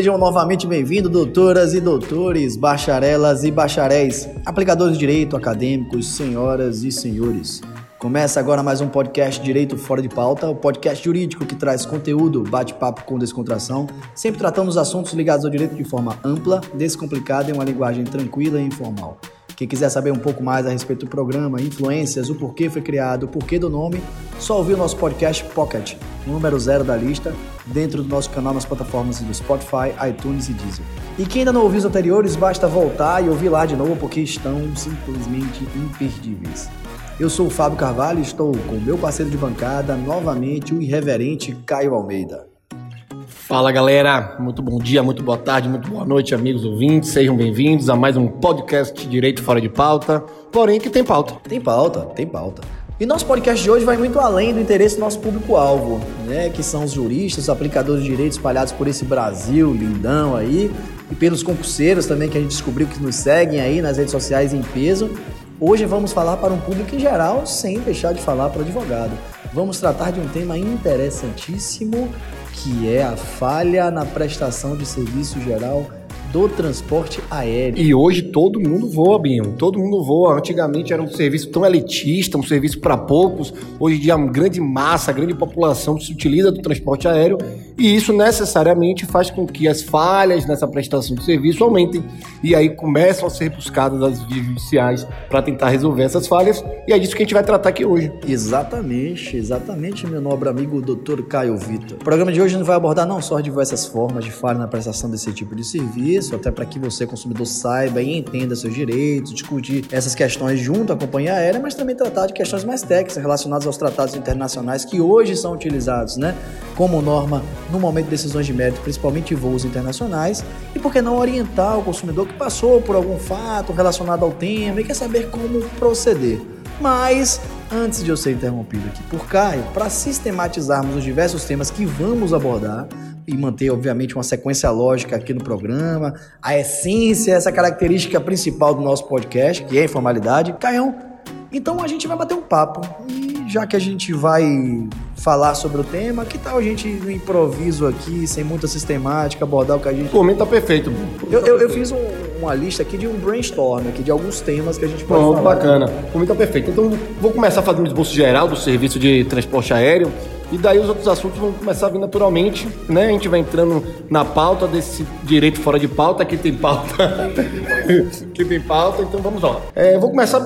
Sejam novamente bem-vindos, doutoras e doutores, bacharelas e bacharéis, aplicadores de direito, acadêmicos, senhoras e senhores. Começa agora mais um podcast Direito Fora de Pauta, o podcast jurídico que traz conteúdo, bate-papo com descontração, sempre tratando os assuntos ligados ao direito de forma ampla, descomplicada e uma linguagem tranquila e informal. Quem quiser saber um pouco mais a respeito do programa, influências, o porquê foi criado, o porquê do nome, só ouvir o nosso podcast Pocket, número zero da lista, dentro do nosso canal nas plataformas do Spotify, iTunes e Deezer. E quem ainda não ouviu os anteriores, basta voltar e ouvir lá de novo, porque estão simplesmente imperdíveis. Eu sou o Fábio Carvalho e estou com meu parceiro de bancada, novamente o irreverente Caio Almeida. Fala galera, muito bom dia, muito boa tarde, muito boa noite, amigos ouvintes. Sejam bem-vindos a mais um podcast Direito Fora de Pauta, porém que tem pauta. Tem pauta, tem pauta. E nosso podcast de hoje vai muito além do interesse do nosso público-alvo, né? Que são os juristas, os aplicadores de direito espalhados por esse Brasil lindão aí, e pelos concurseiros também que a gente descobriu que nos seguem aí nas redes sociais em peso. Hoje vamos falar para um público em geral, sem deixar de falar para o advogado. Vamos tratar de um tema interessantíssimo, que é a falha na prestação de serviço geral do transporte aéreo. E hoje todo mundo voa, Binho. Todo mundo voa. Antigamente era um serviço tão elitista, um serviço para poucos. Hoje em dia, uma grande massa, grande população se utiliza do transporte aéreo. E isso necessariamente faz com que as falhas nessa prestação de serviço aumentem. E aí começam a ser buscadas as vias judiciais para tentar resolver essas falhas. E é disso que a gente vai tratar aqui hoje. Exatamente, exatamente, meu nobre amigo doutor Caio Vitor. O programa de hoje não vai abordar não só diversas formas de falha na prestação desse tipo de serviço, isso, até para que você, consumidor, saiba e entenda seus direitos, discutir essas questões junto à companhia aérea, mas também tratar de questões mais técnicas relacionadas aos tratados internacionais que hoje são utilizados, né, como norma no momento de decisões de mérito, principalmente voos internacionais, e por que não orientar o consumidor que passou por algum fato relacionado ao tema e quer saber como proceder. Mas antes de eu ser interrompido aqui por Caio, para sistematizarmos os diversos temas que vamos abordar, e manter, obviamente, uma sequência lógica aqui no programa, a essência, essa característica principal do nosso podcast, que é a informalidade. Caião, então a gente vai bater um papo. E já que a gente vai falar sobre o tema, que tal a gente no improviso aqui, sem muita sistemática, abordar o que a gente. O tá perfeito. Eu, eu, eu fiz um, uma lista aqui de um brainstorm aqui, de alguns temas que a gente pode Pronto, falar. bacana. O tá perfeito. Então vou começar fazendo um esboço geral do serviço de transporte aéreo e daí os outros assuntos vão começar a vir naturalmente, né? A gente vai entrando na pauta desse direito fora de pauta, que tem pauta. que tem pauta, então vamos lá. É, vou começar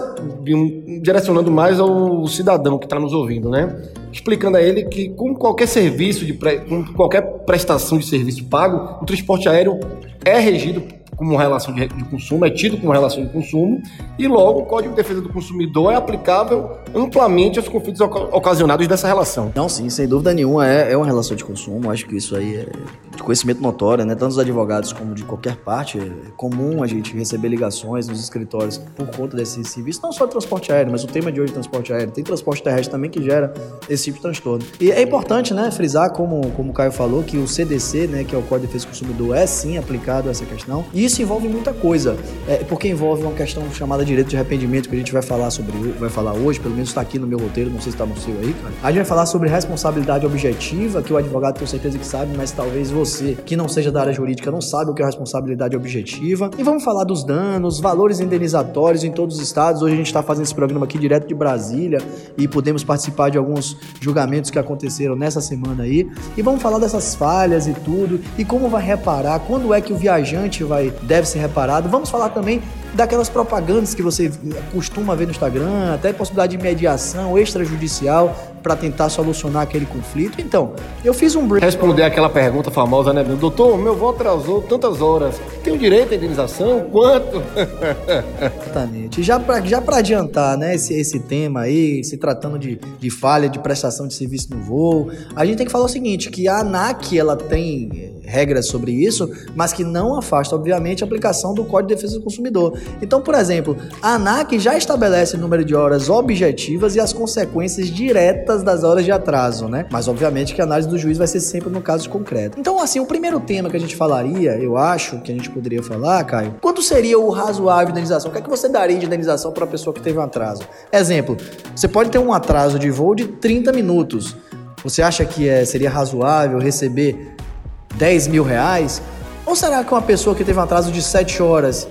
direcionando mais ao cidadão que está nos ouvindo, né? Explicando a ele que com qualquer serviço, de pre... com qualquer prestação de serviço pago, o transporte aéreo é regido como relação de, de, consumo, é tido como relação de consumo, e logo o Código de Defesa do Consumidor é aplicável amplamente aos conflitos ocasionados dessa relação. Não, sim, sem dúvida nenhuma é, é uma relação de consumo, acho que isso aí é de conhecimento notório, né? Tanto dos advogados como de qualquer parte, é comum a gente receber ligações nos escritórios por conta desse serviço, não só transporte aéreo, mas o tema de hoje é transporte aéreo, tem transporte terrestre também que gera esse tipo de transtorno. E é importante, né, frisar, como, como o Caio falou, que o CDC, né, que é o Código de Defesa do Consumidor, é sim aplicado a essa questão, e isso envolve muita coisa, é, porque envolve uma questão chamada direito de arrependimento, que a gente vai falar sobre, vai falar hoje, pelo menos está aqui no meu roteiro, não sei se está no seu aí, cara. A gente vai falar sobre responsabilidade objetiva, que o advogado tem certeza que sabe, mas talvez você, que não seja da área jurídica, não sabe o que é responsabilidade objetiva. E vamos falar dos danos, valores indenizatórios em todos os estados. Hoje a gente está fazendo esse programa aqui direto de Brasília e podemos participar de alguns julgamentos que aconteceram nessa semana aí. E vamos falar dessas falhas e tudo, e como vai reparar, quando é que o viajante vai deve ser reparado. Vamos falar também daquelas propagandas que você costuma ver no Instagram, até possibilidade de mediação extrajudicial para tentar solucionar aquele conflito. Então, eu fiz um break. Responder aquela pergunta famosa, né, doutor? Meu voo atrasou tantas horas. Tem o direito à indenização? Quanto? Exatamente. Já para já adiantar, né, esse, esse tema aí, se tratando de, de falha de prestação de serviço no voo, a gente tem que falar o seguinte, que a ANAC, ela tem regras sobre isso, mas que não afasta, obviamente, a aplicação do Código de Defesa do Consumidor. Então, por exemplo, a ANAC já estabelece o número de horas objetivas e as consequências diretas das horas de atraso, né? Mas, obviamente, que a análise do juiz vai ser sempre no caso concreto. Então, assim, o primeiro tema que a gente falaria, eu acho, que a gente poderia falar, Caio, quanto seria o razoável de indenização? O que é que você daria de indenização para a pessoa que teve um atraso? Exemplo, você pode ter um atraso de voo de 30 minutos. Você acha que é, seria razoável receber 10 mil reais, Ou será que uma pessoa que teve um atraso de 7 horas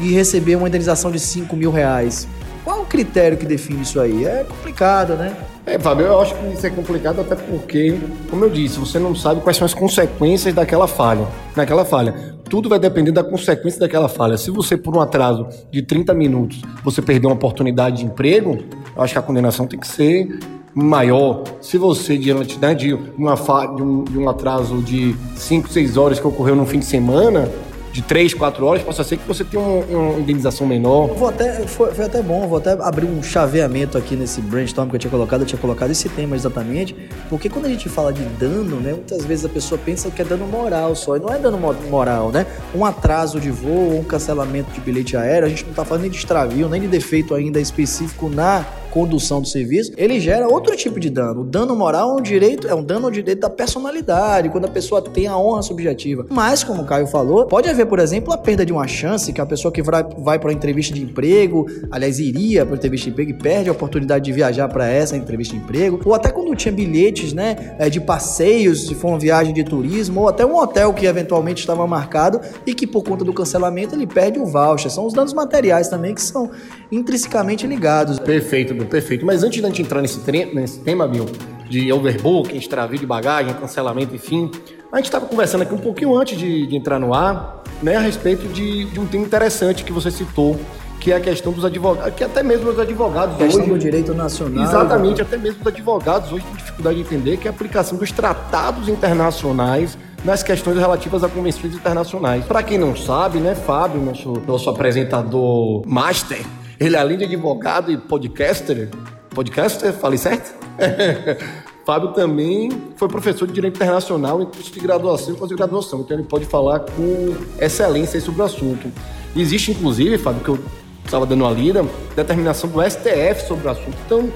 e recebeu uma indenização de 5 mil reais, qual o critério que define isso aí? É complicado, né? É, Fábio, eu acho que isso é complicado até porque, como eu disse, você não sabe quais são as consequências daquela falha. Naquela falha. Tudo vai depender da consequência daquela falha. Se você, por um atraso de 30 minutos, você perdeu uma oportunidade de emprego, eu acho que a condenação tem que ser maior. Se você, diante né, de, uma de, um, de um atraso de 5, 6 horas que ocorreu no fim de semana, de 3, 4 horas, possa ser que você tenha uma, uma indenização menor. Vou até, foi, foi, até bom, vou até abrir um chaveamento aqui nesse brainstorm que eu tinha colocado, eu tinha colocado esse tema exatamente, porque quando a gente fala de dano, né, muitas vezes a pessoa pensa que é dano moral só, e não é dano moral, né? Um atraso de voo, um cancelamento de bilhete aéreo, a gente não tá falando nem de extravio, nem de defeito ainda específico na condução do serviço, ele gera outro tipo de dano. O dano moral é um direito, é um dano ao direito da personalidade, quando a pessoa tem a honra subjetiva. Mas, como o Caio falou, pode haver, por exemplo, a perda de uma chance, que a pessoa que vai, vai para uma entrevista de emprego, aliás, iria para entrevista de emprego e perde a oportunidade de viajar para essa entrevista de emprego, ou até quando tinha bilhetes, né, é, de passeios, se for uma viagem de turismo, ou até um hotel que eventualmente estava marcado e que por conta do cancelamento ele perde o voucher. São os danos materiais também que são intrinsecamente ligados. Perfeito, perfeito. Mas antes de a gente entrar nesse, nesse tema, Bill, de overbooking, extravio de bagagem, cancelamento, enfim, a gente estava conversando aqui um pouquinho antes de, de, entrar no ar, né, a respeito de, de um tema interessante que você citou, que é a questão dos advogados, que até mesmo os advogados a questão hoje... do direito nacional. Exatamente, até mesmo os advogados hoje têm dificuldade de entender que é a aplicação dos tratados internacionais nas questões relativas a convenções internacionais. Para quem não sabe, né, Fábio, nosso, nosso apresentador master, ele, além de advogado e podcaster, podcaster, falei certo? Fábio também foi professor de Direito Internacional em curso de graduação e pós-graduação, então ele pode falar com excelência sobre o assunto. Existe, inclusive, Fábio, que eu estava dando uma lida, determinação do STF sobre o assunto. Então,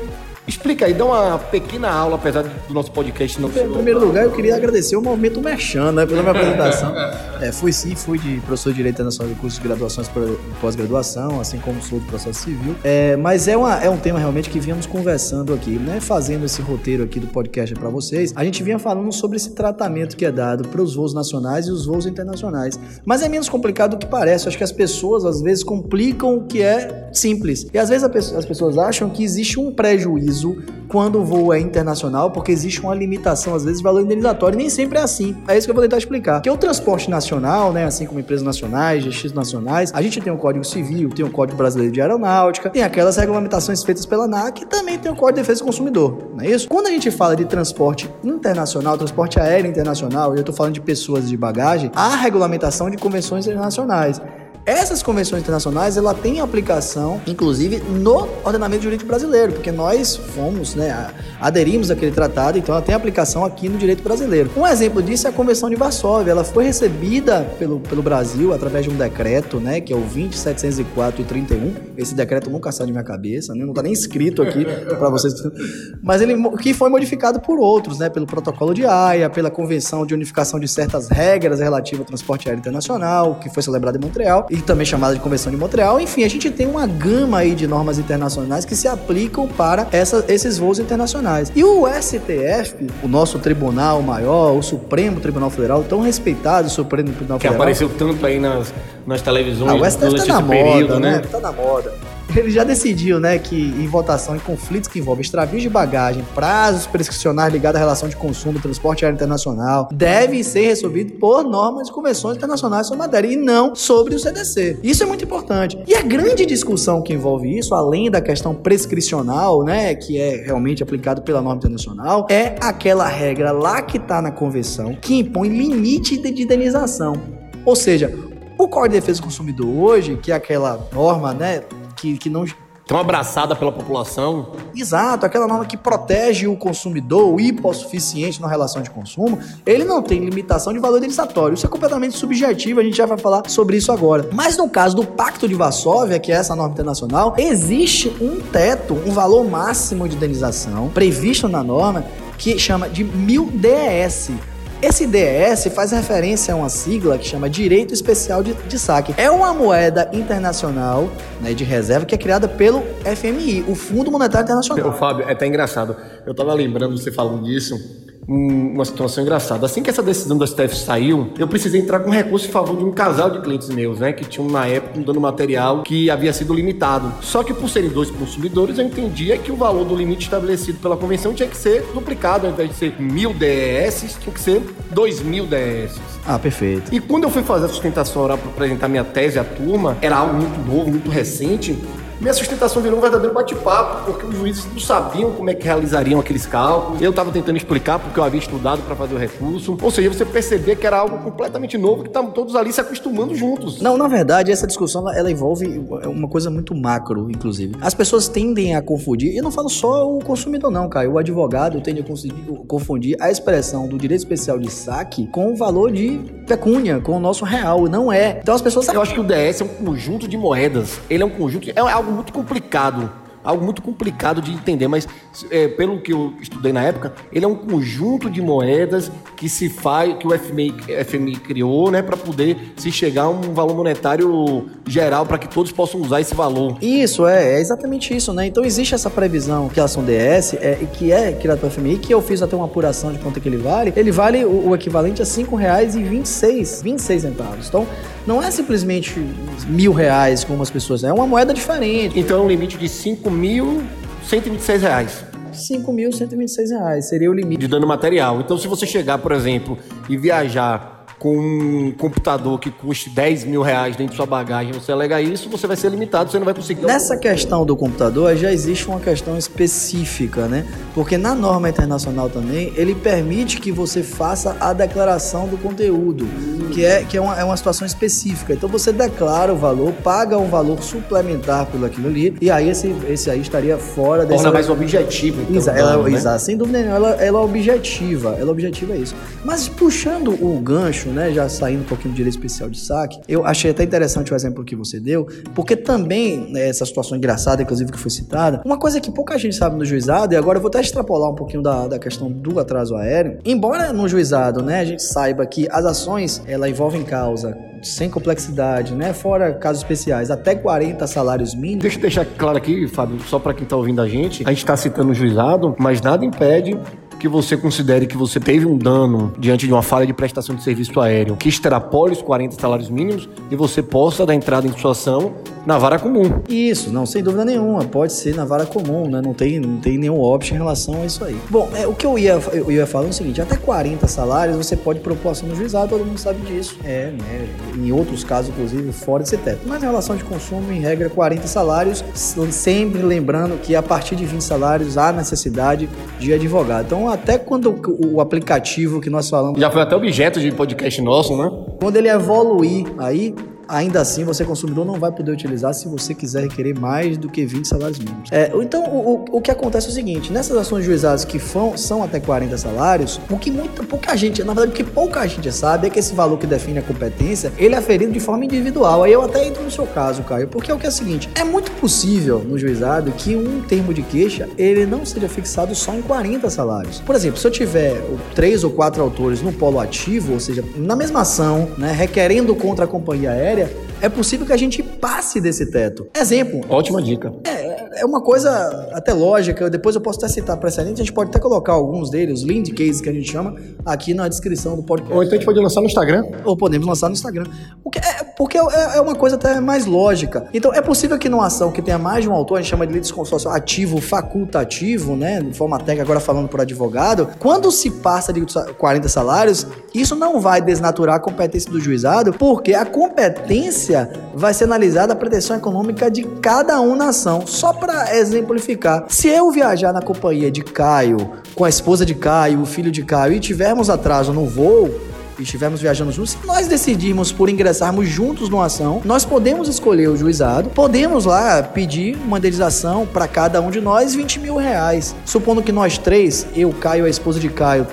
Explica aí, dá uma pequena aula, apesar do nosso podcast não ser. Em primeiro lugar, eu queria agradecer o movimento Merchan, né, pela minha apresentação. É, fui sim, fui de professor de Direito Internacional de curso de graduações e pós-graduação, assim como sou do processo civil. É, mas é, uma, é um tema realmente que viemos conversando aqui, né, fazendo esse roteiro aqui do podcast para vocês. A gente vinha falando sobre esse tratamento que é dado para os voos nacionais e os voos internacionais. Mas é menos complicado do que parece. Eu acho que as pessoas às vezes complicam o que é simples. E às vezes as pessoas acham que existe um prejuízo quando o voo é internacional, porque existe uma limitação, às vezes, valor indenizatório, nem sempre é assim. É isso que eu vou tentar explicar. Que o transporte nacional, né, assim como empresas nacionais, GX nacionais, a gente tem o Código Civil, tem o Código Brasileiro de Aeronáutica, tem aquelas regulamentações feitas pela ANAC e também tem o Código de Defesa do Consumidor, não é isso? Quando a gente fala de transporte internacional, transporte aéreo internacional, e eu estou falando de pessoas de bagagem, há regulamentação de convenções internacionais. Essas convenções internacionais, ela tem aplicação, inclusive, no ordenamento jurídico brasileiro, porque nós fomos, né, aderimos àquele tratado, então ela tem aplicação aqui no direito brasileiro. Um exemplo disso é a Convenção de Varsóvia. Ela foi recebida pelo, pelo Brasil através de um decreto, né, que é o 20704 e 31. Esse decreto nunca sai de minha cabeça, né, não está nem escrito aqui para vocês. Mas ele que foi modificado por outros, né, pelo protocolo de Haia, pela Convenção de Unificação de certas regras relativas ao transporte aéreo internacional, que foi celebrada em Montreal e também chamada de Convenção de Montreal. Enfim, a gente tem uma gama aí de normas internacionais que se aplicam para essa, esses voos internacionais. E o STF, o nosso tribunal maior, o Supremo Tribunal Federal, tão respeitado, o Supremo Tribunal que Federal. Que apareceu tanto aí nas, nas televisões. Ah, o STF tá na moda, período, né? né? Tá na moda ele já decidiu, né, que em votação em conflitos que envolvem extravios de bagagem, prazos prescricionais ligados à relação de consumo, transporte aéreo internacional, devem ser resolvidos por normas e convenções internacionais sobre matéria e não sobre o CDC. Isso é muito importante. E a grande discussão que envolve isso, além da questão prescricional, né, que é realmente aplicado pela norma internacional, é aquela regra lá que está na convenção que impõe limite de indenização. Ou seja, o Código de Defesa do Consumidor hoje, que é aquela norma, né, que, que não tão abraçada pela população. Exato, aquela norma que protege o consumidor, o hipossuficiente na relação de consumo, ele não tem limitação de valor indenizatório. Isso é completamente subjetivo, a gente já vai falar sobre isso agora. Mas no caso do Pacto de Varsóvia, que é essa norma internacional, existe um teto, um valor máximo de indenização previsto na norma que chama de 1000 DES esse DES faz referência a uma sigla que chama Direito Especial de, de Saque. É uma moeda internacional né, de reserva que é criada pelo FMI, o Fundo Monetário Internacional. Ô, Fábio, é até engraçado. Eu tava lembrando você falando disso uma situação engraçada. Assim que essa decisão do STF saiu, eu precisei entrar com recurso em favor de um casal de clientes meus, né? Que tinham na época um dano material que havia sido limitado. Só que por serem dois consumidores, eu entendia que o valor do limite estabelecido pela convenção tinha que ser duplicado. Ao invés de ser mil DES, tinha que ser dois mil DES. Ah, perfeito. E quando eu fui fazer a sustentação oral para apresentar minha tese à turma, era algo muito novo, muito recente minha sustentação virou um verdadeiro bate-papo, porque os juízes não sabiam como é que realizariam aqueles cálculos. Eu estava tentando explicar porque eu havia estudado para fazer o recurso. Ou seja, você percebia que era algo completamente novo, que estavam todos ali se acostumando juntos. Não, na verdade, essa discussão ela envolve uma coisa muito macro, inclusive. As pessoas tendem a confundir, e não falo só o consumidor, não, cara. O advogado tende a confundir a expressão do direito especial de saque com o valor de pecúnia, com o nosso real. Não é. Então as pessoas. Eu acho que o DS é um conjunto de moedas. Ele é um conjunto. É algo muito complicado algo muito complicado de entender, mas é, pelo que eu estudei na época, ele é um conjunto de moedas que se faz, que o FMI, FMI criou, né, para poder se chegar a um valor monetário geral para que todos possam usar esse valor. Isso é, é exatamente isso, né? Então existe essa previsão que a ação DS é que é criada pelo FMI, que eu fiz até uma apuração de quanto é que ele vale. Ele vale o, o equivalente a cinco reais e 26, 26 centavos. Então não é simplesmente mil reais como as pessoas, é uma moeda diferente. Então é um limite de 5.126 reais. 5.126 reais seria o limite. De dano material. Então, se você chegar, por exemplo, e viajar com um computador que custe 10 mil reais dentro de sua bagagem, você alega isso, você vai ser limitado, você não vai conseguir. Nessa questão do computador, já existe uma questão específica, né? Porque na norma internacional também, ele permite que você faça a declaração do conteúdo, que é, que é, uma, é uma situação específica. Então você declara o valor, paga um valor suplementar pelo aquilo ali, e aí esse, esse aí estaria fora dessa... Torna mais objetivo, então. Exato, ela, né? exato, sem dúvida nenhuma, ela, ela é objetiva, ela objetiva é isso. Mas puxando o gancho, né, já saindo um pouquinho do direito especial de saque, eu achei até interessante o exemplo que você deu, porque também, né, essa situação engraçada, inclusive, que foi citada, uma coisa que pouca gente sabe no juizado, e agora eu vou até extrapolar um pouquinho da, da questão do atraso aéreo, embora no juizado, né, a gente saiba que as ações, ela envolvem causa sem complexidade, né? Fora casos especiais, até 40 salários mínimos. Deixa eu deixar claro aqui, Fábio, só para quem está ouvindo a gente, a gente está citando o juizado, mas nada impede que você considere que você teve um dano diante de uma falha de prestação de serviço aéreo que extrapole os 40 salários mínimos e você possa dar entrada em sua ação na vara comum. Isso, não, sem dúvida nenhuma. Pode ser na vara comum, né? Não tem, não tem nenhum óbvio em relação a isso aí. Bom, é, o que eu ia, eu ia falar é o seguinte: até 40 salários você pode propor ação no juizado, todo mundo sabe disso. É, né? Em outros casos, inclusive, fora desse teto. Mas em relação de consumo, em regra, 40 salários, sempre lembrando que a partir de 20 salários há necessidade de advogado. Então, até quando o, aplicativo que nós falamos. Já foi até objeto de podcast nosso, né? Quando ele evoluir aí, ainda assim você consumidor não vai poder utilizar se você quiser requerer mais do que 20 salários mínimos. É, então, o, o, que acontece é o seguinte, nessas ações juizadas que fão, são até 40 salários, o que muita, pouca gente, na verdade, o que pouca gente sabe é que esse valor que define a competência, ele é ferido de forma individual. Aí eu até entro no seu caso, Caio, porque é o que é o seguinte, é muito possível no juizado que um termo de queixa, ele não seja fixado só em 40 salários. Por exemplo, se eu tiver três ou quatro autores no polo ativo, ou seja, na mesma ação, né, requerendo contra a companhia aérea, aérea, é possível que a gente passe desse teto. Exemplo. Ótima dica. É, é uma coisa até lógica, depois eu posso até citar precedentes, a gente pode até colocar alguns deles, os lead cases que a gente chama, aqui na descrição do podcast. Ou então a gente pode lançar no Instagram. Ou podemos lançar no Instagram. Porque é, porque é, é uma coisa até mais lógica. Então é possível que numa ação que tenha mais de um autor, a gente chama de litisconsórcio ativo facultativo, né, de forma técnica, agora falando por advogado, quando se passa de 40 salários, isso não vai desnaturar a competência do juizado, porque a competência vai ser analisada a pretensão econômica de cada um na ação. Só para exemplificar, se eu viajar na companhia de Caio, com a esposa de Caio, o filho de Caio e tivermos atraso no voo, estivermos viajando juntos, se nós decidirmos por ingressarmos juntos numa ação, nós podemos escolher o juizado, podemos lá pedir uma indenização para cada um de nós 20 mil reais. Supondo que nós três, eu, Caio e a esposa de Caio,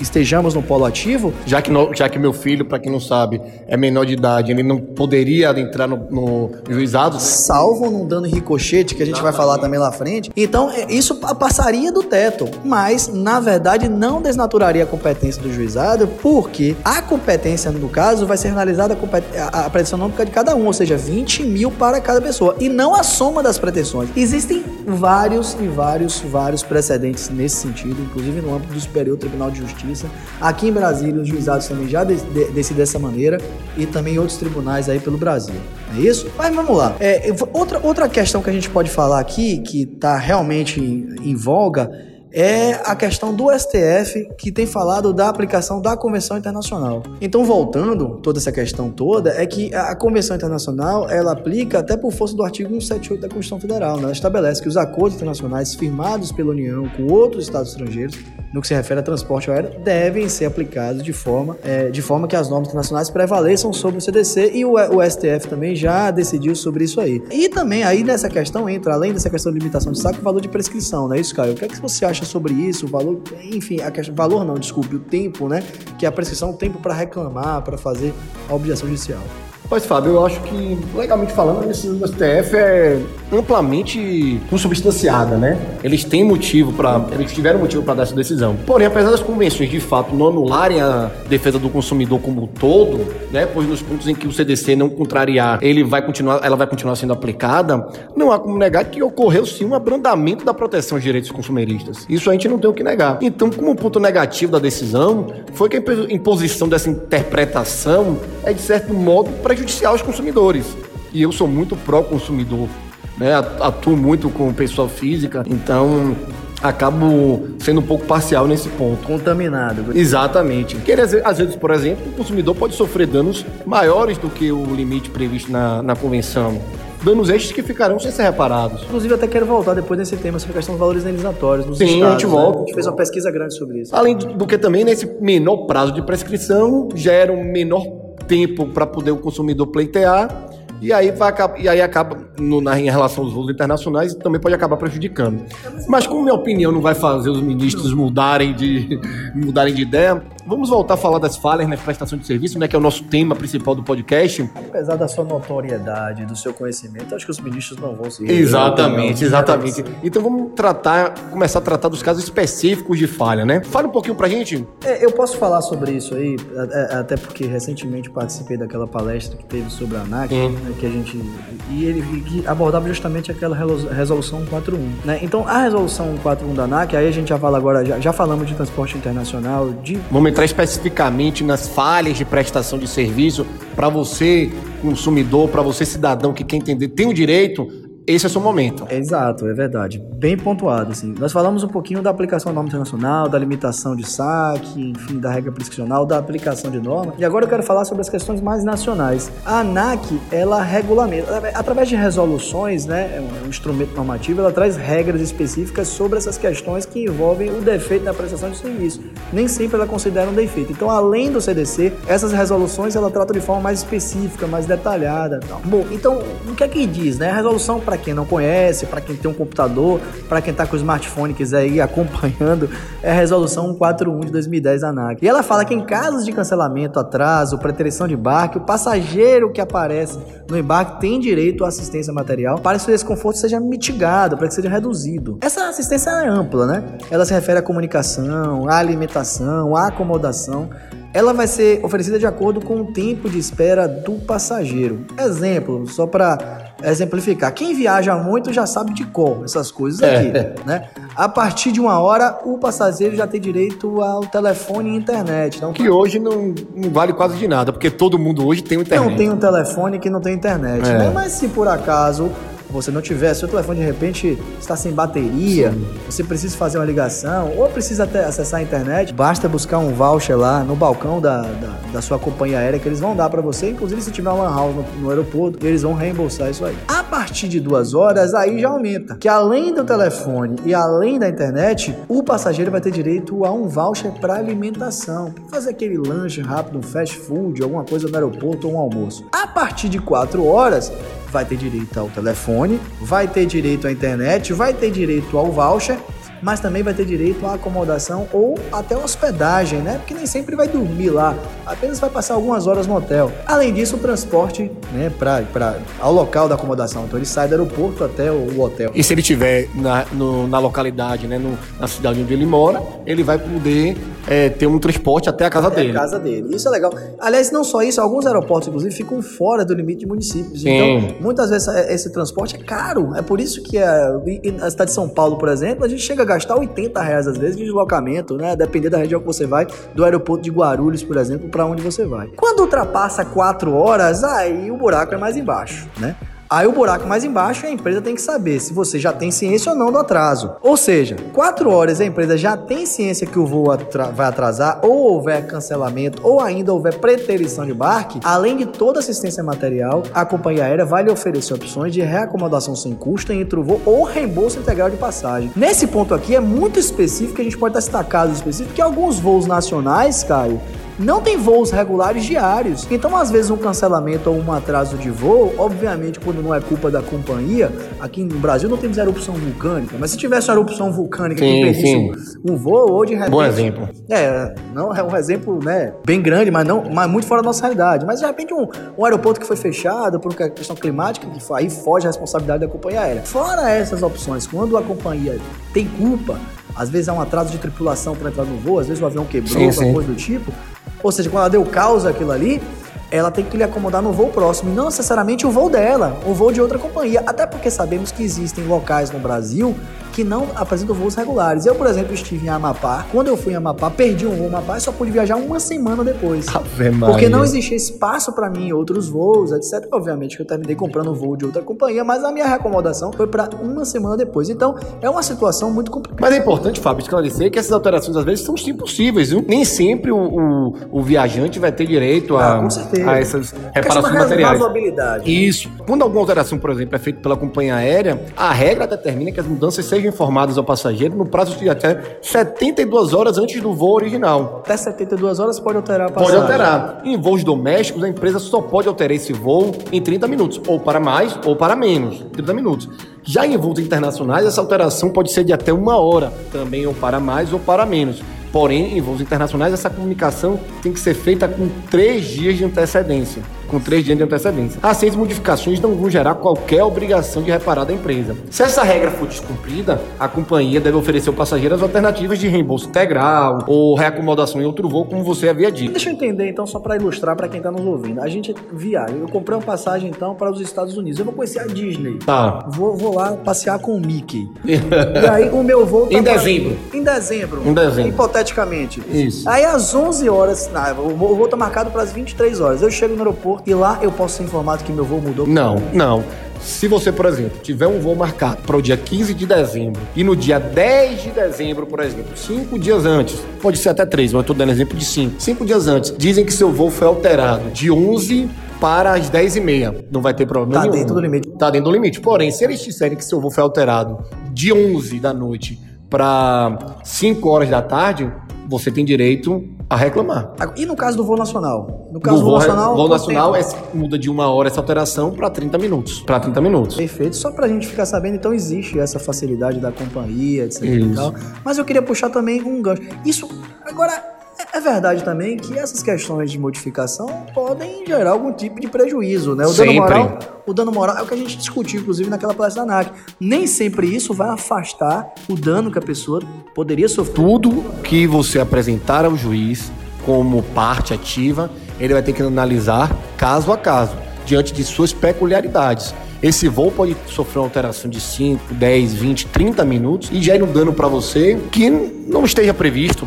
estejamos no polo ativo. Já que, no, já que meu filho, para quem não sabe, é menor de idade, ele não poderia entrar no, no juizado. Salvo num dano ricochete, que a gente vai falar também lá à frente. Então, é, isso passaria do teto, mas, na verdade, não desnaturaria a competência do juizado, porque A competência, no caso, vai ser analisada a, a pretensão econômica de cada um, ou seja, 20 mil para cada pessoa, e não a soma das pretensões. Existem vários e vários, vários precedentes nesse sentido, inclusive no âmbito do Superior Tribunal de Justiça. Aqui em Brasília, os juizados também já de, de, decidem dessa maneira, e também outros tribunais aí pelo Brasil. É isso? Mas vamos lá. É, outra, outra questão que a gente pode falar aqui, que está realmente em, em voga, é a questão do STF que tem falado da aplicação da Convenção Internacional. Então, voltando toda essa questão toda, é que a Convenção Internacional ela aplica até por força do artigo 178 da Constituição Federal. Né? Ela estabelece que os acordos internacionais firmados pela União com outros estados estrangeiros no que se refere a transporte aéreo devem ser aplicados de forma, é, de forma que as normas internacionais prevaleçam sobre o CDC e o, o, STF também já decidiu sobre isso aí. E também aí nessa questão entra, além dessa questão de limitação de saco, o valor de prescrição, não é isso, Caio? O que é que você acha sobre isso? O valor, enfim, a questão, valor não, desculpe, o tempo, né? Que é a prescrição, o tempo para reclamar, para fazer a objeção judicial. Pois, Fábio, eu acho que, legalmente falando, a decisão do STF é amplamente consubstanciada, né? Eles têm motivo para, eles tiveram motivo para dar essa decisão. Porém, apesar das convenções de fato não anularem a defesa do consumidor como todo, né? Pois nos pontos em que o CDC não contrariar, ele vai continuar, ela vai continuar sendo aplicada, não há como negar que ocorreu sim um abrandamento da proteção aos direitos consumeristas. Isso a gente não tem o que negar. Então, como ponto negativo da decisão, foi que a imposição dessa interpretação é de certo modo para prejudicial aos consumidores. E eu sou muito pró-consumidor, né? Atuo muito com pessoa física, então acabo sendo um pouco parcial nesse ponto. Contaminado. Exatamente. Porque às vezes, por exemplo, o consumidor pode sofrer danos maiores do que o limite previsto na, na convenção danos extras que ficarão sem ser reparados. Inclusive, até quero voltar depois nesse tema sobre a questão dos valores indenizatórios nos Sim, estados. a gente volta. Né? A gente fez uma pesquisa grande sobre isso. Além do que também, nesse menor prazo de prescrição, gera um menor tempo para poder o consumidor pleitear e aí, vai, e aí acaba, no, na, em relação aos voos internacionais, também pode acabar prejudicando. Mas como minha opinião não vai fazer os ministros mudarem de, mudarem de ideia, vamos voltar a falar das falhas na prestação de serviço, né, que é o nosso tema principal do podcast. Apesar da sua notoriedade, do seu conhecimento, acho que os ministros não vão se... Exatamente, exatamente. Então vamos tratar, começar a tratar dos casos específicos de falha, né? Fala um pouquinho pra gente. É, eu posso falar sobre isso aí, até porque recentemente participei daquela palestra que teve sobre a ANAC, né, que a gente. E ele que abordava justamente aquela resolução 141. Né? Então, a resolução 141 da ANAC, aí a gente já fala agora, já, já falamos de transporte internacional, de. Vamos entrar especificamente nas falhas de prestação de serviço para você, consumidor, para você, cidadão que quer entender, tem o direito esse é o seu momento. Exato, é verdade. Bem pontuado, assim. Nós falamos um pouquinho da aplicação da norma internacional, da limitação de saque, enfim, da regra prescricional, da aplicação de norma. E agora eu quero falar sobre as questões mais nacionais. A ANAC, ela regulamenta, através de resoluções, né, é um instrumento normativo, ela traz regras específicas sobre essas questões que envolvem o defeito na prestação de serviço. Nem sempre ela considera um defeito. Então, além do CDC, essas resoluções ela trata de forma mais específica, mais detalhada. Tal. Bom, então, o que é que diz, né? A resolução para para quem não conhece, para quem tem um computador, para quem está com o smartphone quiser ir acompanhando, é a resolução 141 de 2010 da ANAC. E ela fala que em casos de cancelamento, atraso, preterição de embarque, o passageiro que aparece no embarque tem direito à assistência material para que esse desconforto seja mitigado, para que seja reduzido. Essa assistência é ampla, né? Ela se refere à comunicação, à alimentação, à acomodação ela vai ser oferecida de acordo com o tempo de espera do passageiro. Exemplo, só para exemplificar, quem viaja muito já sabe de cor essas coisas aqui, é. né? A partir de uma hora, o passageiro já tem direito ao telefone e internet. Então, que hoje não, não vale quase de nada, porque todo mundo hoje tem internet. Não tem um telefone que não tem internet, é. né? Mas se por acaso você não tiver, seu telefone de repente está sem bateria, Sim. você precisa fazer uma ligação ou precisa até acessar a internet, basta buscar um voucher lá no balcão da, da, da sua companhia aérea que eles vão dar para você, inclusive se tiver uma house no, no, aeroporto, eles vão reembolsar isso aí. A partir de duas horas, aí já aumenta, que além do telefone e além da internet, o passageiro vai ter direito a um voucher para alimentação, fazer aquele lanche rápido, um fast food, alguma coisa no aeroporto ou um almoço. A partir de quatro horas, vai ter direito ao telefone, vai ter direito à internet, vai ter direito ao voucher, mas também vai ter direito à acomodação ou até hospedagem, né? Porque nem sempre vai dormir lá, apenas vai passar algumas horas no hotel. Além disso, o transporte, né, para ao local da acomodação. Então ele sai do aeroporto até o, hotel. E se ele estiver na, na localidade, né, no, na cidade onde ele mora, ele vai poder é, ter um transporte até a casa até dele. a casa dele. Isso é legal. Aliás, não só isso, alguns aeroportos, inclusive, ficam fora do limite de municípios. Sim. Então, muitas vezes essa- esse transporte é caro. É por isso que a, na cidade de São Paulo, por exemplo, a gente chega a gastar 80 reais às vezes de deslocamento, né? Depender da região que você vai, do aeroporto de Guarulhos, por exemplo, para onde você vai. Quando ultrapassa 4 horas, aí o buraco é mais embaixo, né? Aí o buraco mais embaixo, a empresa tem que saber se você já tem ciência ou não do atraso. Ou seja, 4 horas a empresa já tem ciência que o voo atra- vai atrasar, ou houver cancelamento, ou ainda houver preterição de embarque, além de toda assistência material, a companhia aérea vai lhe oferecer opções de reacomodação sem custo entre o voo ou reembolso integral de passagem. Nesse ponto aqui é muito específico, a gente pode estar casos específicos, que alguns voos nacionais, Caio, não tem voos regulares diários. Então, às vezes, um cancelamento ou um atraso de voo, obviamente, quando não é culpa da companhia, aqui no Brasil não temos erupção vulcânica, mas se tivesse uma erupção vulcânica que Sim, impedisse sim. um, um voo, ou de repente. Bom exemplo. É, não é um exemplo, né, bem grande, mas não, mas muito fora da nossa realidade. Mas de repente um, um aeroporto que foi fechado por questão climática, que aí foge a responsabilidade da companhia aérea. Fora essas opções, quando a companhia tem culpa, às vezes há um atraso de tripulação para entrar no voo, às vezes o avião quebrou, Sim, alguma sim. coisa do tipo. Ou seja, quando ela deu causa àquilo ali, ela tem que lhe acomodar no voo próximo, e não necessariamente o voo dela, o voo de outra companhia. Até porque sabemos que existem locais no Brasil que não apresentam voos regulares. Eu, por exemplo, estive em Amapá. Quando eu fui em Amapá, perdi um voo Amapá e só pude viajar uma semana depois. Ave Maria. Porque não existia espaço para mim em outros voos, etc. Obviamente que eu terminei comprando um voo de outra companhia, mas a minha reacomodação foi para uma semana depois. Então, é uma situação muito complicada. Mas é importante, Fábio, esclarecer que essas alterações às vezes são sim possíveis, viu? Nem sempre o, o, o viajante vai ter direito a, Ah, a essas Questão reparações materiais. razoabilidade. Isso. Quando alguma alteração, por exemplo, é feita pela companhia aérea, a regra determina que as mudanças sejam informadas ao passageiro no prazo de até 72 horas antes do voo original. Até 72 horas pode alterar a Pode passagem. alterar. Em voos domésticos, a empresa só pode alterar esse voo em 30 minutos, ou para mais ou para menos, 30 minutos. Já em voos internacionais, essa alteração pode ser de até uma hora, também ou para mais ou para menos. Porém, em voos internacionais, essa comunicação tem que ser feita com três dias de antecedência. Com três dias de antecedência. As modificações não vão gerar qualquer obrigação de reparar da empresa. Se essa regra for descumprida, a companhia deve oferecer ao passageiro as alternativas de reembolso integral ou reacomodação em outro voo, como você havia dito. Deixa eu entender, então, só para ilustrar para quem tá nos ouvindo. A gente viaja. Eu comprei uma passagem, então, para os Estados Unidos. Eu vou conhecer a Disney. Tá. Vou, vou lá passear com o Mickey. e aí, o meu voo tá Em pra- dezembro. Em dezembro. Em dezembro. Hipoteticamente. Isso. Aí, às 11 horas, não, o voo o voo tá marcado para as 23 horas. Eu chego no aeroporto e lá eu posso ser informado que meu voo mudou. Não, não. Se você, por exemplo, tiver um voo marcado para o dia 15 de dezembro e no dia 10 de dezembro, por exemplo, cinco dias antes, pode ser até três, mas eu estou dando exemplo de cinco. Cinco dias antes, dizem que seu voo foi alterado de 11 para as 10 e meia. Não vai ter problema Tá nenhum. dentro do limite. Tá dentro do limite. Porém, se eles disserem que seu voo foi alterado de 11 da noite para 5 horas da tarde, você tem direito a reclamar. E no caso do voo nacional? No caso No do voo nacional. voo nacional é- muda de uma hora essa alteração para 30 minutos. Para 30 minutos. Perfeito. Só pra gente ficar sabendo, então existe essa facilidade da companhia, etc. e Isso. tal. Mas eu queria puxar também um gancho. Isso, agora, é- verdade também que essas questões de modificação podem gerar algum tipo de prejuízo, né? O dano Sempre. moral, o dano moral é o que a gente discutiu, inclusive, naquela palestra da ANAC. Nem sempre isso vai afastar o dano que a pessoa poderia sofrer. Tudo que você apresentar ao juiz como parte ativa, ele vai ter que analisar caso a caso, diante de suas peculiaridades. Esse voo pode sofrer uma alteração de 5, 10, 20, 30 minutos e gere um dano para você que não esteja previsto.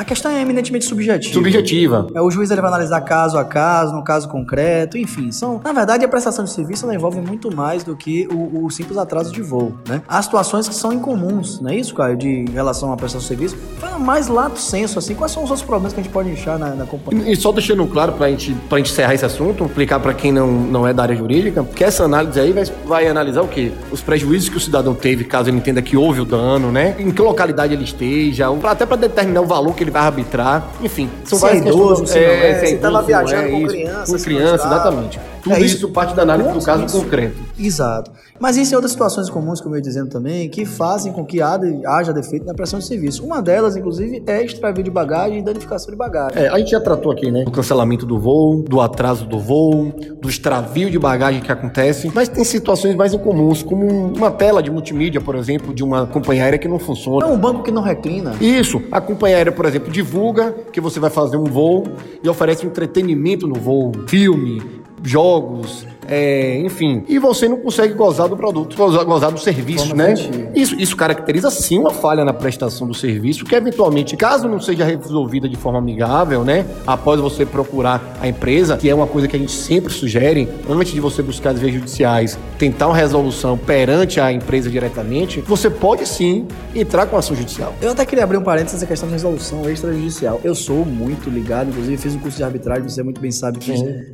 A questão é eminentemente subjetiva. Subjetiva. É, o juiz ele vai analisar caso a caso, no caso concreto, enfim. São, na verdade, a prestação de serviço ela envolve muito mais do que o, o simples atraso de voo, né? Há situações que são incomuns, não é isso, Caio, de em relação à prestação de serviço. Fala mais lato senso, assim, quais são os outros problemas que a gente pode enxar na, na companhia? E só deixando claro pra gente, pra gente encerrar esse assunto, explicar pra quem não, não é da área jurídica, que essa análise aí vai, vai analisar o quê? Os prejuízos que o cidadão teve, caso ele entenda que houve o dano, né? Em que localidade ele esteja, até pra determinar o valor que ele vai arbitrar. Enfim, são é várias idoso, questões. se não é, se idoso, tava viajando com criança, Com criança, estava. exatamente. Tudo É, isso, isso- parte da análise do caso isso. concreto. Exato. Mas existem outras situações comuns, como eu ia dizendo também, que fazem com que haja defeito na prestação de serviço. Uma delas, inclusive, é extravio de bagagem e danificação de bagagem. É, a gente já tratou aqui, né? Do cancelamento do voo, do atraso do voo, do extravio de bagagem que acontece. Mas tem situações mais incomuns, como uma tela de multimídia, por exemplo, de uma companhia aérea que não É funciona. um banco que não reclina. Isso, a companhia aérea, por exemplo, divulga que você vai fazer um voo e oferece entretenimento no voo, filme, jogos, é, enfim. E você não consegue gozar do produto, gozar, gozar do serviço, né? Isso, isso caracteriza sim uma falha na prestação do serviço, que eventualmente, caso não seja resolvida de forma amigável, né? Após você procurar a empresa, que é uma coisa que a gente sempre sugere, antes de você buscar as vias judiciais, tentar uma resolução perante a empresa diretamente, você pode sim entrar com ação judicial. Eu até queria abrir um parênteses nessa questão de resolução extrajudicial. Eu sou muito ligado, inclusive fiz um curso de arbitragem, você muito bem sabe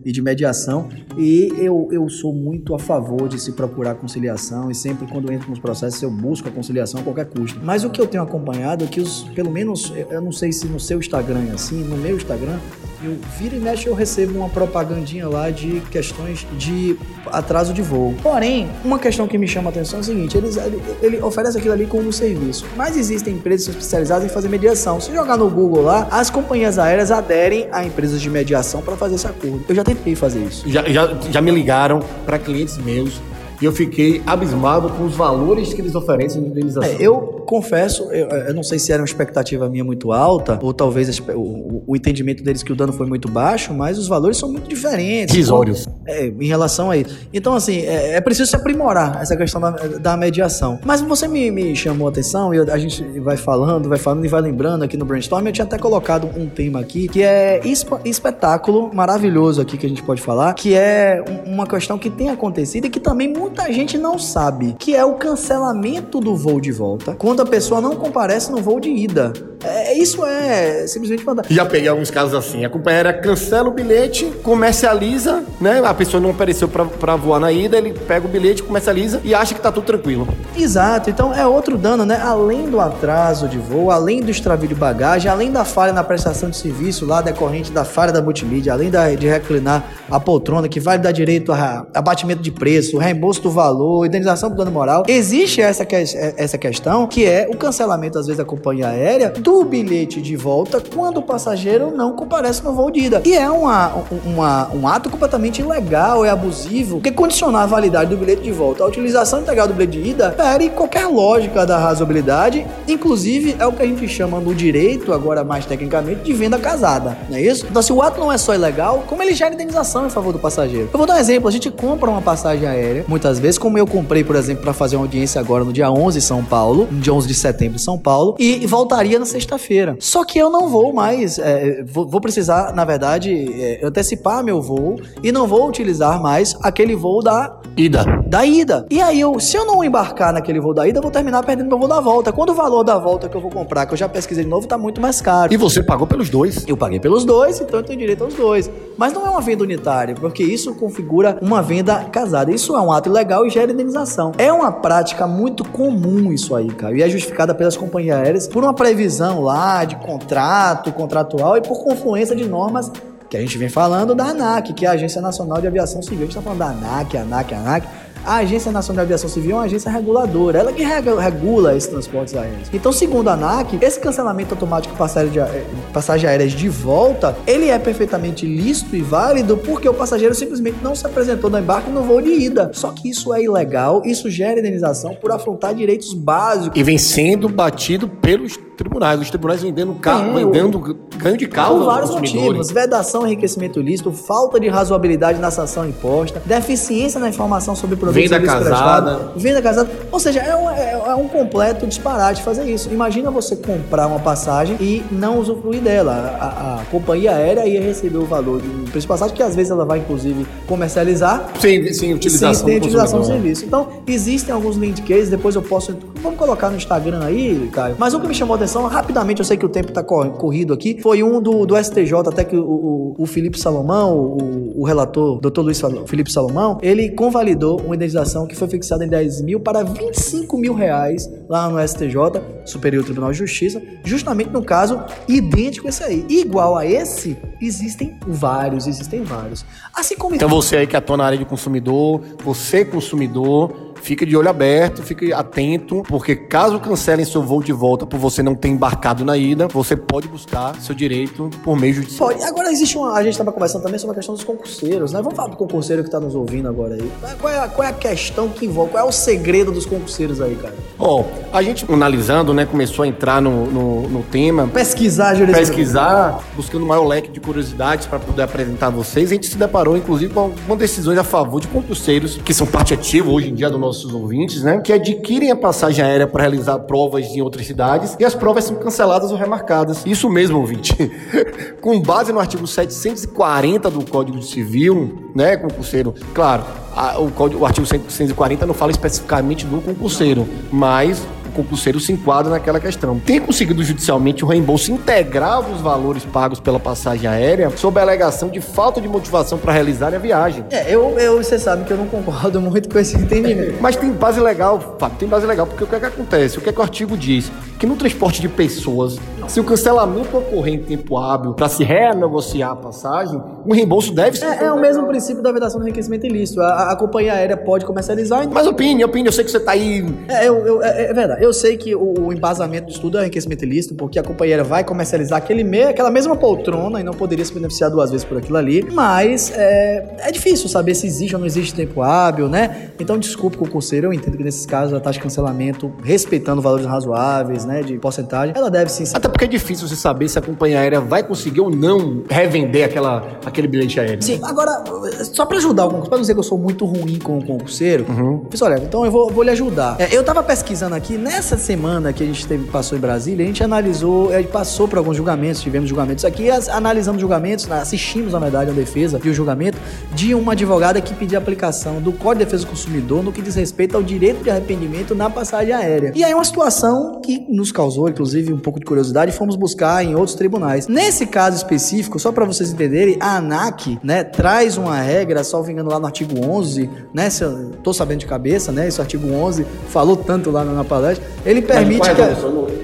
e de mediação. E eu, eu sou muito a favor de se procurar conciliação, e sempre quando entro nos processos eu busco a conciliação a qualquer custo. Mas o que eu tenho acompanhado é que, os, pelo menos, eu- não sei se no seu Instagram é assim, no meu Instagram, eu vira e mexe eu recebo uma propagandinha lá de questões de atraso de voo. Porém, uma questão que me chama a atenção é o seguinte: eles, ele, ele oferece aquilo ali como um serviço. Mas existem empresas especializadas em fazer mediação. Se jogar no Google lá, as companhias aéreas aderem a empresas de mediação para fazer esse acordo. Eu já tentei fazer isso. Já, já, já me ligaram para clientes meus e eu fiquei abismado com os valores que eles oferecem de indenização. É, eu confesso, eu, eu não sei se era uma expectativa minha muito alta, ou talvez o, o- o entendimento deles que o dano foi muito baixo, mas os valores são muito diferentes. Risórios. É, em relação a isso. Então, assim, é, é preciso se aprimorar essa questão da, da mediação. Mas você me, me chamou a atenção e eu- a gente vai falando, vai falando e vai lembrando aqui no brainstorm. Eu tinha até colocado um tema aqui que é espa- espetáculo maravilhoso aqui que a gente pode falar, que é um- uma questão que tem acontecido e que também muita gente não sabe, que é o cancelamento do voo de volta quando a pessoa não comparece no voo de ida. É, isso é simplesmente mandar. Já peguei alguns casos assim. A companhia aérea cancela o bilhete, comercializa, né? A pessoa não apareceu pra- pra voar na ida, ele pega o bilhete, comercializa e acha que tá tudo tranquilo. Exato, então é outro dano, né? Além do atraso de voo, além do extravio de bagagem, além da falha na prestação de serviço lá decorrente da falha da multimídia, além da- de reclinar a poltrona, que vai dar direito a abatimento de preço, reembolso do valor, indenização do dano moral, existe essa, que- essa questão que é o cancelamento, às vezes, da companhia aérea do bilhete de volta quando o passageiro não comparece no voo de ida. E é uma, uma- um ato completamente ilegal e abusivo, porque condicionar a validade do bilhete de volta à utilização integral do bilhete de ida fere qualquer lógica da razoabilidade, inclusive é o que a gente chama no direito, agora mais tecnicamente, de venda casada, não é isso? Então se o ato não é só ilegal, como ele gera indenização em favor do passageiro? Eu vou dar um exemplo, a gente compra uma passagem aérea, muitas vezes, como eu comprei, por exemplo, para fazer uma audiência agora no dia 11 em São Paulo, no dia 11 de setembro em São Paulo, e voltaria na sexta-feira. Só que eu não vou mais, é, vou, vou precisar, na verdade, é, antecipar meu voo e não vou utilizar mais aquele voo da Ida. da ida. E aí, eu, se eu não embarcar naquele voo da ida, eu vou terminar perdendo meu voo da volta. Quando o valor da volta que eu vou comprar, que eu já pesquisei de novo, tá muito mais caro. E você pagou pelos dois. Eu paguei pelos dois, então eu tenho direito aos dois. Mas não é uma venda unitária, porque isso configura uma venda casada. Isso é um ato ilegal e gera indenização. É uma prática muito comum isso aí, cara. E é justificada pelas companhias aéreas por uma previsão lá de contrato, contratual e por confluência de normas que a gente vem falando da ANAC, que é a Agência Nacional de Aviação Civil. A gente tá falando da ANAC, ANAC, ANAC. A Agência Nacional de Aviação Civil é uma agência reguladora, ela que regula esses transportes aéreos. Então, segundo a ANAC, esse cancelamento automático de passagem de, aéreas de volta, ele é perfeitamente lícito e válido porque o passageiro simplesmente não se apresentou no embarque no voo de ida. Só que isso é ilegal, isso gera indenização por afrontar direitos básicos. E vem sendo batido pelos tribunais. Os tribunais vendendo, ca... É, vendendo ganho de causa Por vários motivos. Vedação, enriquecimento ilícito, falta de razoabilidade na sanção imposta, deficiência na informação sobre produtos Venda casada. Venda casada. Ou seja, é um, é- é um completo disparate fazer isso. Imagina você comprar uma passagem e não usufruir dela. A, a- companhia aérea ia receber o valor de um preço de passagem, que às vezes ela vai, inclusive, comercializar Sem, sem utilização do utilização do serviço. Então, existem alguns link cases, depois eu posso. Vamos colocar no Instagram aí, Caio. Mas o que me chamou a atenção rapidamente, eu sei que o tempo está corrido aqui. Foi um do, do STJ, até que o, o, o Felipe Salomão, o, o relator, doutor Luiz Felipe Salomão, ele convalidou uma indenização que foi fixada em 10 mil para 25 mil reais lá no STJ, Superior Tribunal de Justiça, justamente no caso idêntico a esse aí. Igual a esse, existem vários, existem vários. Assim como. Então você aí que atua na área de consumidor, você consumidor fica de olho aberto, fique atento, porque caso cancelem seu voo de volta por você não ter embarcado na ida, você pode buscar seu direito por meio judicial. Pode. Agora existe uma. A gente estava conversando também sobre a questão dos concurseiros, né? Vamos falar do concurseiro que está nos ouvindo agora aí. Qual é, a, qual é a questão que envolve? Qual é o segredo dos concurseiros aí, cara? Ó, oh, a gente analisando, né, começou a entrar no, no, no tema. Pesquisar, Pesquisar, buscando um maior leque de curiosidades para poder apresentar a vocês. A gente se deparou, inclusive, com algumas decisões a favor de concurseiros que são parte ativa hoje em dia do nosso nossos ouvintes, né, que adquirem a passagem aérea para realizar provas em outras cidades e as provas são canceladas ou remarcadas. Isso mesmo, ouvinte. Com base no artigo 740 do Código Civil, né, concurseiro, claro, a, o, código, o artigo 740 não fala especificamente do concurseiro, mas compulseiro se enquadra naquela questão. Tem conseguido judicialmente o reembolso integral dos valores pagos pela passagem aérea sob a alegação de falta de motivação para realizar a viagem. É, eu, eu, você sabe que eu não concordo muito com esse entendimento. Mas tem base legal, Fábio, tem base legal, porque o que, é que acontece? O que é que o artigo diz? Que no transporte de pessoas, se o cancelamento ocorrer em tempo hábil para se renegociar a passagem, o reembolso deve ser. É, é o mesmo princípio da vedação do enriquecimento ilícito. A, a companhia aérea pode comercializar. Mas opine, opine, eu sei que você está aí. É, eu, eu, é, é verdade. Eu sei que o, o, embasamento do estudo é o enriquecimento ilícito, porque a companheira vai comercializar aquele me, aquela mesma poltrona e não poderia se beneficiar duas vezes por aquilo ali. Mas é, é difícil saber se existe ou não existe tempo hábil, né? Então, desculpe, concurseiro, eu entendo que nesses casos a taxa de cancelamento, respeitando valores razoáveis, né, de porcentagem, ela deve sim. Até porque é difícil você saber se a companhia aérea vai conseguir ou não revender aquela, aquele bilhete aéreo. Sim, agora, só para ajudar o concurso, pra não dizer que eu sou muito ruim com o concurseiro, uhum. pessoal, olha, então eu vou, vou lhe ajudar. É, eu tava pesquisando aqui, nessa semana que a gente teve, passou em Brasília, a gente analisou, a gente passou por alguns julgamentos, tivemos julgamentos aqui, analisando julgamentos, assistimos, na verdade, a defesa e o julgamento de uma advogada que pediu aplicação do Código de Defesa do Consumidor no que diz respeito ao direito de arrependimento na passagem aérea. E aí uma situação que nos causou, inclusive, um pouco de curiosidade e fomos buscar em outros tribunais. Nesse caso específico, só para vocês entenderem, a ANAC, né, traz uma regra, salvo engano, lá no artigo 11, né, se eu tô sabendo de cabeça, né, esse artigo 11 falou tanto lá na palestra, ele permite que...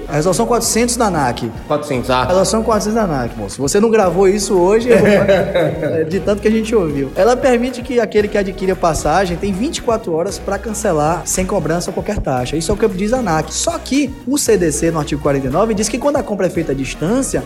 A resolução 400 da ANAC. 400, ah. A resolução 400 da ANAC, moço. Você não gravou isso hoje, é, de tanto que a gente ouviu. Ela permite que aquele que adquire a passagem tem 24 horas para cancelar sem cobrança ou qualquer taxa. Isso é o que diz a ANAC. Só que o CDC, no artigo 49, diz que quando a compra é feita à distância,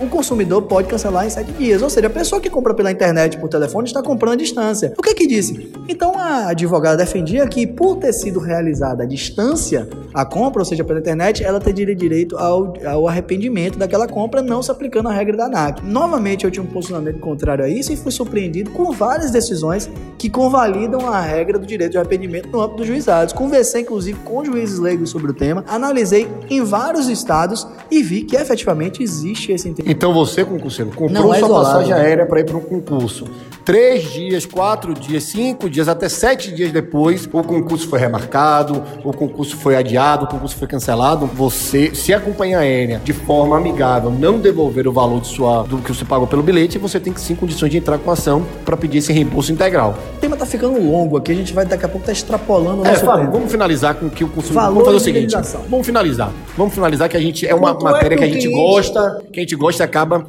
o consumidor pode cancelar em sete dias. Ou seja, a pessoa que compra pela internet por telefone está comprando à distância. O que que disse? Então a advogada defendia que por ter sido realizada à distância a compra, ou seja, pela internet, ela teria direito ao, ao arrependimento daquela compra, não se aplicando a regra da ANAC. Novamente eu tinha um posicionamento contrário a isso e fui surpreendido com várias decisões que convalidam a regra do direito de arrependimento no âmbito dos juizados. Conversei inclusive com juízes leigos sobre o tema, analisei em vários estados e vi que efetivamente existe esse entendimento então você, concurseiro, comprou Não, é sua isolado, passagem né? aérea para ir para um concurso. Três dias, quatro dias, cinco dias, até sete dias depois, o concurso foi remarcado, o concurso foi adiado, o concurso foi cancelado. Você, se a companhia aérea, de forma amigável, não devolver o valor de sua, do que você pagou pelo bilhete, você tem que sim condições de entrar com ação para pedir esse reembolso integral. O tema tá ficando longo aqui, a gente vai daqui a pouco tá extrapolando o é, nosso Fábio, vamos finalizar com que o consumidor. Vamos fazer o seguinte. Vamos finalizar. Vamos finalizar que a gente é uma Quanto matéria é que, que a gente gosta, que a gente gosta acaba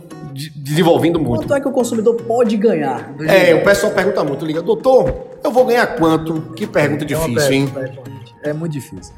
desenvolvendo muito. Quanto é que o consumidor pode ganhar? É, o pessoal pergunta muito, liga, doutor, eu vou ganhar quanto? Que pergunta é difícil, hein? É muito difícil.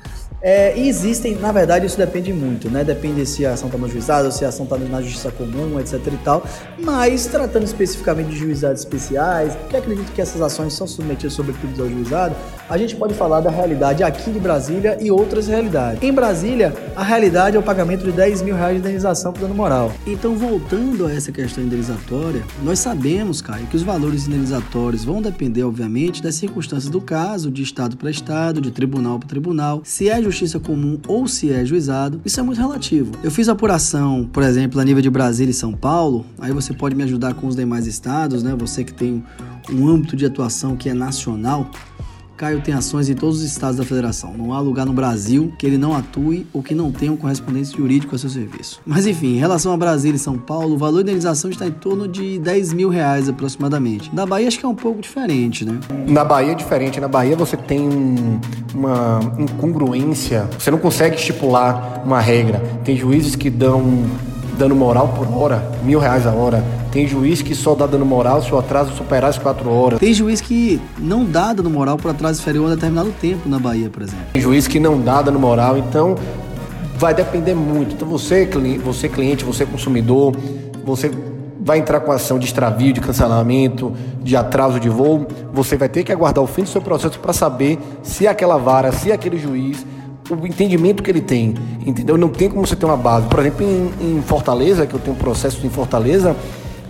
É, e existem, na verdade, isso depende muito, né? Depende se a ação está no juizado, se a ação está na justiça comum, etc e tal. Mas, tratando especificamente de juizados especiais, porque acredito que essas ações são submetidas sobretudo ao juizado, a gente pode falar da realidade aqui de Brasília e outras realidades. Em Brasília, a realidade é o pagamento de 10 mil reais de indenização por dano moral. Então, voltando a essa questão indenizatória, nós sabemos, Caio, que os valores indenizatórios vão depender, obviamente, das circunstâncias do caso, de estado para estado, de tribunal para tribunal, se é justiça comum ou se é juizado, isso é muito relativo. Eu fiz apuração, por exemplo, a nível de Brasília e São Paulo, aí você pode me ajudar com os demais estados, né? Você que tem um âmbito de atuação que é nacional. Caio tem ações em todos os estados da federação. Não há lugar no Brasil que ele não atue ou que não tenha um correspondente jurídico a seu serviço. Mas enfim, em relação a Brasília e São Paulo, o valor da indenização está em torno de 10 mil reais aproximadamente. Na Bahia acho que é um pouco diferente, né? Na Bahia é diferente. Na Bahia você tem uma incongruência. Você não consegue estipular uma regra. Tem juízes que dão dano moral por hora, mil reais a hora. Tem juiz que só dá dano moral se o atraso superar as quatro horas. Tem juiz que não dá dano moral por atraso inferior a determinado tempo na Bahia, por exemplo. Tem juiz que não dá dano moral, então vai depender muito. Então você, você cliente, você consumidor, você vai entrar com ação de extravio, de cancelamento, de atraso de voo, você vai ter que aguardar o fim do seu processo para saber se aquela vara, se aquele juiz o entendimento que ele tem, entendeu? Não tem como você ter uma base. Por exemplo, em, em Fortaleza, que eu tenho um processo em Fortaleza,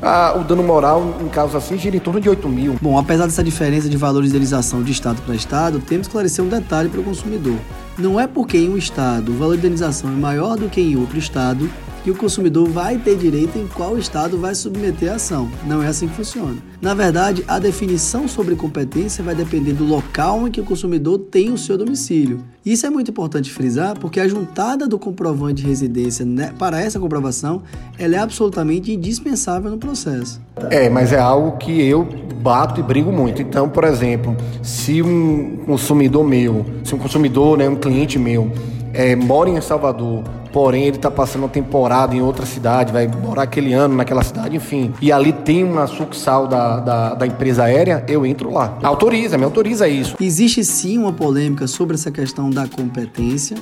ah, o dano moral em casos assim gira em torno de 8 mil. Bom, apesar dessa diferença de valores de estado para estado, temos que esclarecer um detalhe para o consumidor. Não é porque em um estado valor de indenização é maior do que em outro estado que o consumidor vai ter direito em qual estado vai submeter a ação. Não é assim que funciona. Na verdade, a definição sobre competência vai depender do local em que o consumidor tem o seu domicílio. Isso é muito importante frisar porque a juntada do comprovante de residência né, para essa comprovação ela é absolutamente indispensável no processo. É, mas é algo que eu bato e brigo muito. Então, por exemplo, se um consumidor meu, se um consumidor, né, um cliente meu, é, mora em Salvador, porém ele está passando uma temporada em outra cidade, vai morar aquele ano naquela cidade, enfim, e ali tem uma sucursal da, da, da empresa aérea, eu entro lá. Autoriza, me autoriza isso. Existe sim uma polêmica sobre essa questão da competência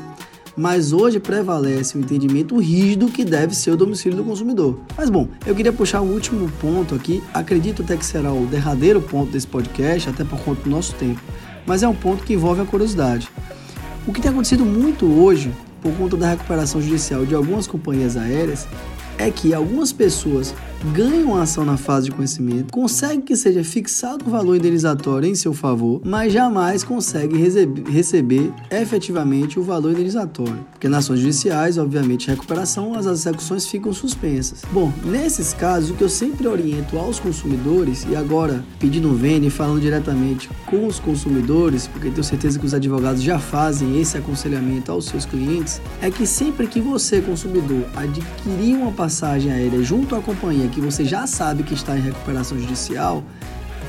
mas hoje prevalece o entendimento rígido que deve ser o domicílio do consumidor. Mas bom, eu queria puxar o último ponto aqui, acredito até que será o derradeiro ponto desse podcast, até por conta do nosso tempo, mas é um ponto que envolve a curiosidade. O que tem acontecido muito hoje, por conta da recuperação judicial de algumas companhias aéreas, é que algumas pessoas ganham ação na fase de conhecimento, conseguem que seja fixado o valor indenizatório em seu favor, mas jamais conseguem receber efetivamente o valor indenizatório. Porque nas ações judiciais, obviamente, recuperação, as execuções ficam suspensas. Bom, nesses casos, o que eu sempre oriento aos consumidores, e agora pedindo vênia e falando diretamente com os consumidores, porque tenho certeza que os advogados já fazem esse aconselhamento aos seus clientes, é que sempre que você, consumidor, adquirir uma passagem aérea junto à companhia que você já sabe que está em recuperação judicial,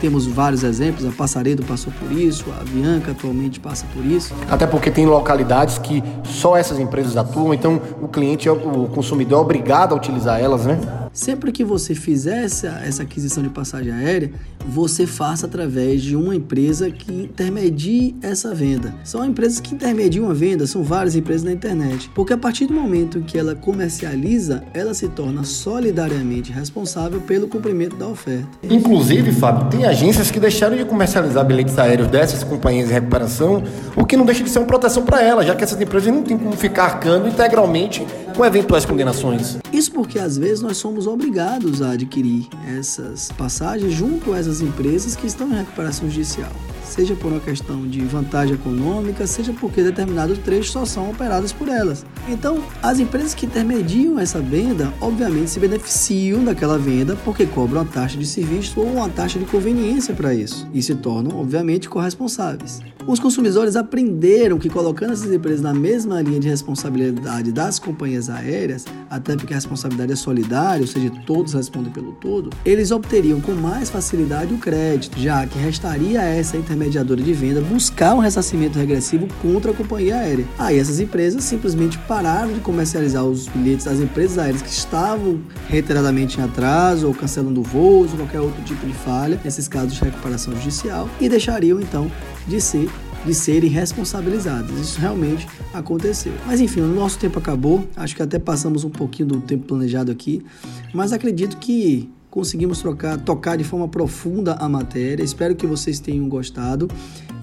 temos vários exemplos, a Passaredo passou por isso, a Bianca atualmente passa por isso. Até porque tem localidades que só essas empresas atuam, então o cliente, o consumidor é obrigado a utilizar elas, né? Sempre que você fizer essa, essa aquisição de passagem aérea, você faça através de uma empresa que intermedie essa venda. São empresas que intermediam a venda, são várias empresas na internet. Porque a partir do momento que ela comercializa, ela se torna solidariamente responsável pelo cumprimento da oferta. Inclusive, Fábio, tem agências que deixaram de comercializar bilhetes aéreos dessas companhias de recuperação, o que não deixa de ser uma proteção para elas, já que essas empresas não têm como ficar arcando integralmente com eventuais condenações. Isso porque às vezes nós somos obrigados a adquirir essas passagens junto a essas empresas que estão em recuperação judicial seja por uma questão de vantagem econômica, seja porque determinados trechos só são operados por elas. Então, as empresas que intermediam essa venda, obviamente, se beneficiam daquela venda porque cobram uma taxa de serviço ou uma taxa de conveniência para isso e se tornam, obviamente, corresponsáveis. Os consumidores aprenderam que colocando essas empresas na mesma linha de responsabilidade das companhias aéreas, até porque a responsabilidade é solidária, ou seja, todos respondem pelo todo, eles obteriam com mais facilidade o crédito, já que restaria essa intermediadora de venda buscar um ressarcimento regressivo contra a companhia aérea. Aí essas empresas simplesmente pararam de comercializar os bilhetes das empresas aéreas que estavam reiteradamente em atraso ou cancelando voos ou qualquer outro tipo de falha, nesses casos de recuperação judicial, e deixariam então de ser de serem responsabilizadas. Isso realmente aconteceu. Mas enfim, o nosso tempo acabou. Acho que até passamos um pouquinho do tempo planejado aqui, mas acredito que conseguimos trocar, tocar de forma profunda a matéria. Espero que vocês tenham gostado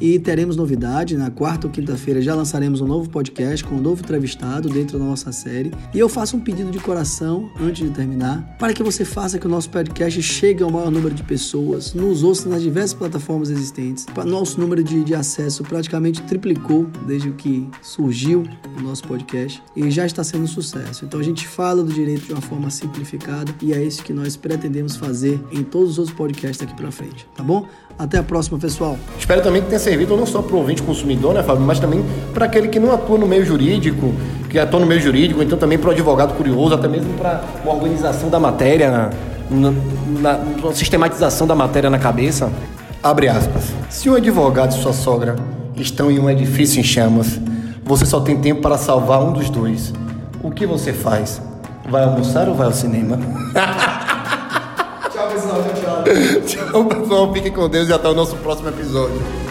e teremos novidade. Na quarta ou quinta-feira já lançaremos um novo podcast com um novo entrevistado dentro da nossa série. E eu faço um pedido de coração antes de terminar para que você faça que o nosso podcast chegue ao maior número de pessoas, nos ouça nas diversas plataformas existentes. Nosso número de, de acesso praticamente triplicou desde que surgiu o nosso podcast e já está sendo um sucesso. Então a gente fala do direito de uma forma simplificada e é isso que nós pretendemos fazer em todos os outros podcasts daqui para frente, tá bom? Até a próxima, pessoal. Espero também que tenha servir não só para o ouvinte consumidor, né, Fábio, mas também para aquele que não atua no meio jurídico, que atua no meio jurídico, então também para o advogado curioso, até mesmo para uma organização da matéria, na, na, na sistematização da matéria na cabeça. Abre aspas. Se um advogado e sua sogra estão em um edifício em chamas, você só tem tempo para salvar um dos dois. O que você faz? Vai almoçar ou vai ao cinema? Tchau, pessoal. Fiquem com Deus e até o nosso próximo episódio.